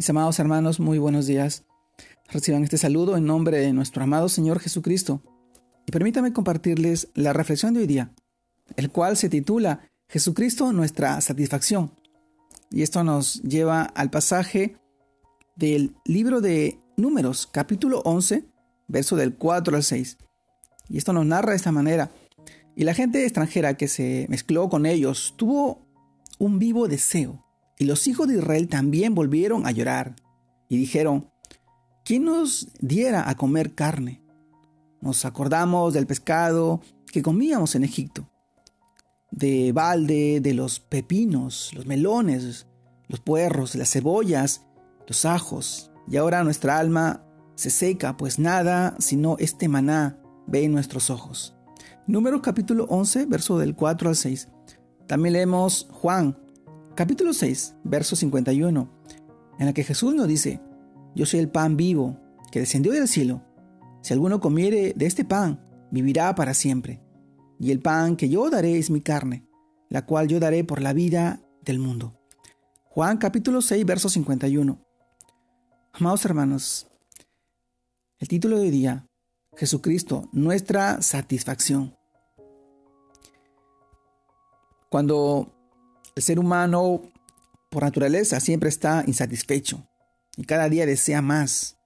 Mis amados hermanos, muy buenos días. Reciban este saludo en nombre de nuestro amado Señor Jesucristo. Y permítame compartirles la reflexión de hoy día, el cual se titula Jesucristo nuestra satisfacción. Y esto nos lleva al pasaje del libro de Números, capítulo 11, verso del 4 al 6. Y esto nos narra de esta manera. Y la gente extranjera que se mezcló con ellos tuvo un vivo deseo y los hijos de Israel también volvieron a llorar y dijeron, ¿quién nos diera a comer carne? Nos acordamos del pescado que comíamos en Egipto, de balde, de los pepinos, los melones, los puerros, las cebollas, los ajos, y ahora nuestra alma se seca, pues nada sino este maná ve en nuestros ojos. Número capítulo 11, verso del 4 al 6. También leemos Juan capítulo 6, verso 51, en la que Jesús nos dice, yo soy el pan vivo que descendió del cielo. Si alguno comiere de este pan, vivirá para siempre. Y el pan que yo daré es mi carne, la cual yo daré por la vida del mundo. Juan capítulo 6, verso 51. Amados hermanos, el título de hoy día, Jesucristo, nuestra satisfacción. Cuando el ser humano, por naturaleza, siempre está insatisfecho y cada día desea más.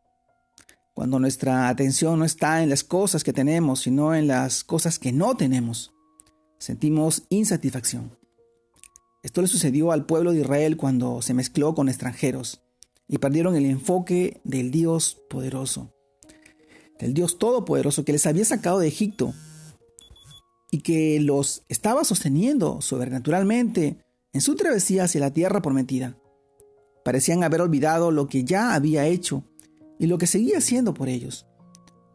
Cuando nuestra atención no está en las cosas que tenemos, sino en las cosas que no tenemos, sentimos insatisfacción. Esto le sucedió al pueblo de Israel cuando se mezcló con extranjeros y perdieron el enfoque del Dios poderoso, del Dios todopoderoso que les había sacado de Egipto y que los estaba sosteniendo sobrenaturalmente en su travesía hacia la tierra prometida. Parecían haber olvidado lo que ya había hecho y lo que seguía haciendo por ellos,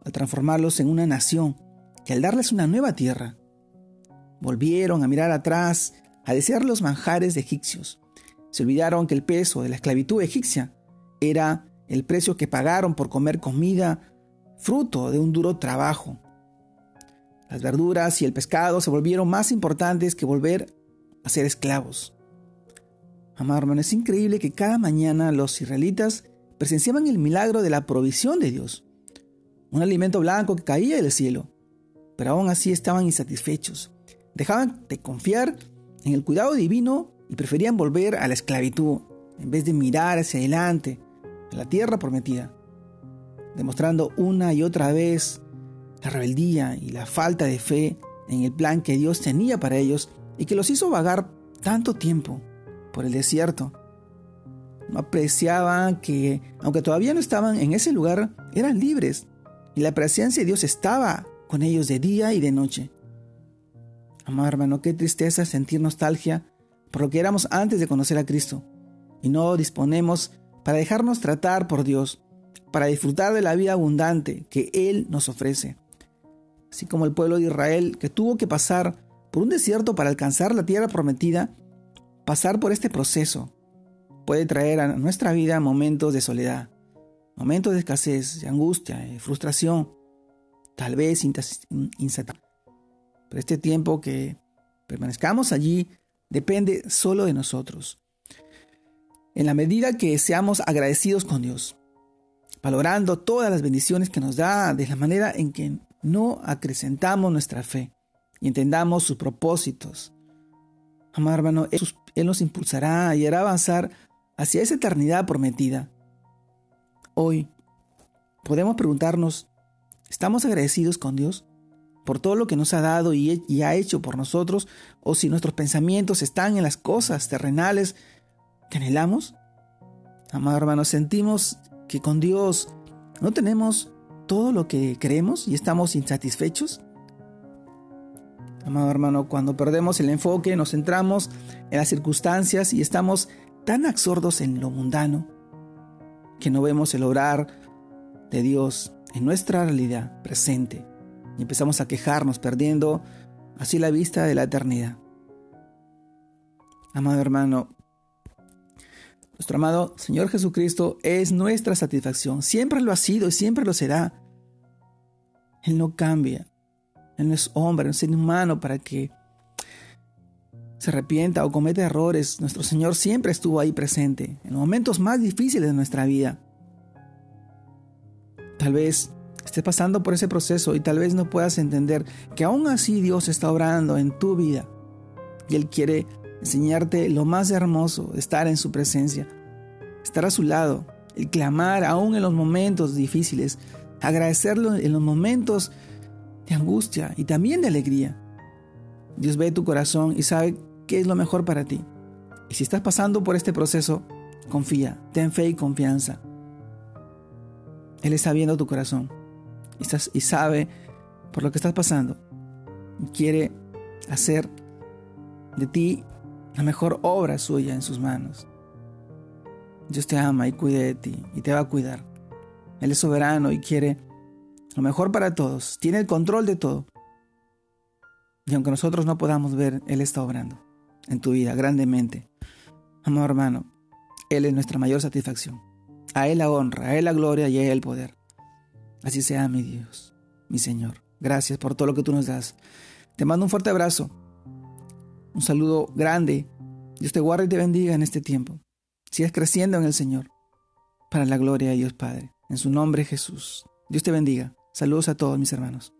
al transformarlos en una nación que al darles una nueva tierra, volvieron a mirar atrás, a desear los manjares de egipcios. Se olvidaron que el peso de la esclavitud egipcia era el precio que pagaron por comer comida fruto de un duro trabajo. Las verduras y el pescado se volvieron más importantes que volver a ser esclavos. Amado hermano, es increíble que cada mañana los israelitas presenciaban el milagro de la provisión de Dios. Un alimento blanco que caía del cielo. Pero aún así estaban insatisfechos. Dejaban de confiar en el cuidado divino y preferían volver a la esclavitud en vez de mirar hacia adelante, a la tierra prometida, demostrando una y otra vez la rebeldía y la falta de fe en el plan que Dios tenía para ellos y que los hizo vagar tanto tiempo por el desierto. Apreciaban que, aunque todavía no estaban en ese lugar, eran libres y la presencia de Dios estaba con ellos de día y de noche. Amado hermano, qué tristeza sentir nostalgia por lo que éramos antes de conocer a Cristo y no disponemos para dejarnos tratar por Dios, para disfrutar de la vida abundante que Él nos ofrece. Así como el pueblo de Israel que tuvo que pasar por un desierto para alcanzar la tierra prometida, pasar por este proceso puede traer a nuestra vida momentos de soledad, momentos de escasez, de angustia, de frustración, tal vez insatisfacción. Pero este tiempo que permanezcamos allí depende solo de nosotros. En la medida que seamos agradecidos con Dios, valorando todas las bendiciones que nos da de la manera en que no acrecentamos nuestra fe, y entendamos sus propósitos. Amado hermano, Él nos impulsará y hará avanzar hacia esa eternidad prometida. Hoy podemos preguntarnos, ¿estamos agradecidos con Dios por todo lo que nos ha dado y, y ha hecho por nosotros? ¿O si nuestros pensamientos están en las cosas terrenales que anhelamos? Amado hermano, sentimos que con Dios no tenemos todo lo que queremos y estamos insatisfechos. Amado hermano, cuando perdemos el enfoque, nos centramos en las circunstancias y estamos tan absortos en lo mundano que no vemos el obrar de Dios en nuestra realidad presente y empezamos a quejarnos perdiendo así la vista de la eternidad. Amado hermano, nuestro amado Señor Jesucristo es nuestra satisfacción, siempre lo ha sido y siempre lo será. Él no cambia, él no es hombre, no es ser humano para que se arrepienta o comete errores, nuestro Señor siempre estuvo ahí presente, en los momentos más difíciles de nuestra vida. Tal vez estés pasando por ese proceso y tal vez no puedas entender que aún así Dios está obrando en tu vida y Él quiere enseñarte lo más hermoso, estar en su presencia, estar a su lado, el clamar aún en los momentos difíciles, agradecerlo en los momentos de angustia y también de alegría. Dios ve tu corazón y sabe qué es lo mejor para ti. Y si estás pasando por este proceso, confía, ten fe y confianza. Él está viendo tu corazón y, y sabe por lo que estás pasando. Y quiere hacer de ti la mejor obra suya en sus manos. Dios te ama y cuida de ti y te va a cuidar. Él es soberano y quiere lo mejor para todos. Tiene el control de todo. Y aunque nosotros no podamos ver, Él está obrando en tu vida grandemente. Amado hermano, Él es nuestra mayor satisfacción. A Él la honra, a Él la gloria y a Él el poder. Así sea, mi Dios, mi Señor. Gracias por todo lo que tú nos das. Te mando un fuerte abrazo. Un saludo grande. Dios te guarde y te bendiga en este tiempo. Sigas creciendo en el Señor. Para la gloria de Dios Padre. En su nombre Jesús. Dios te bendiga. Saludos a todos mis hermanos.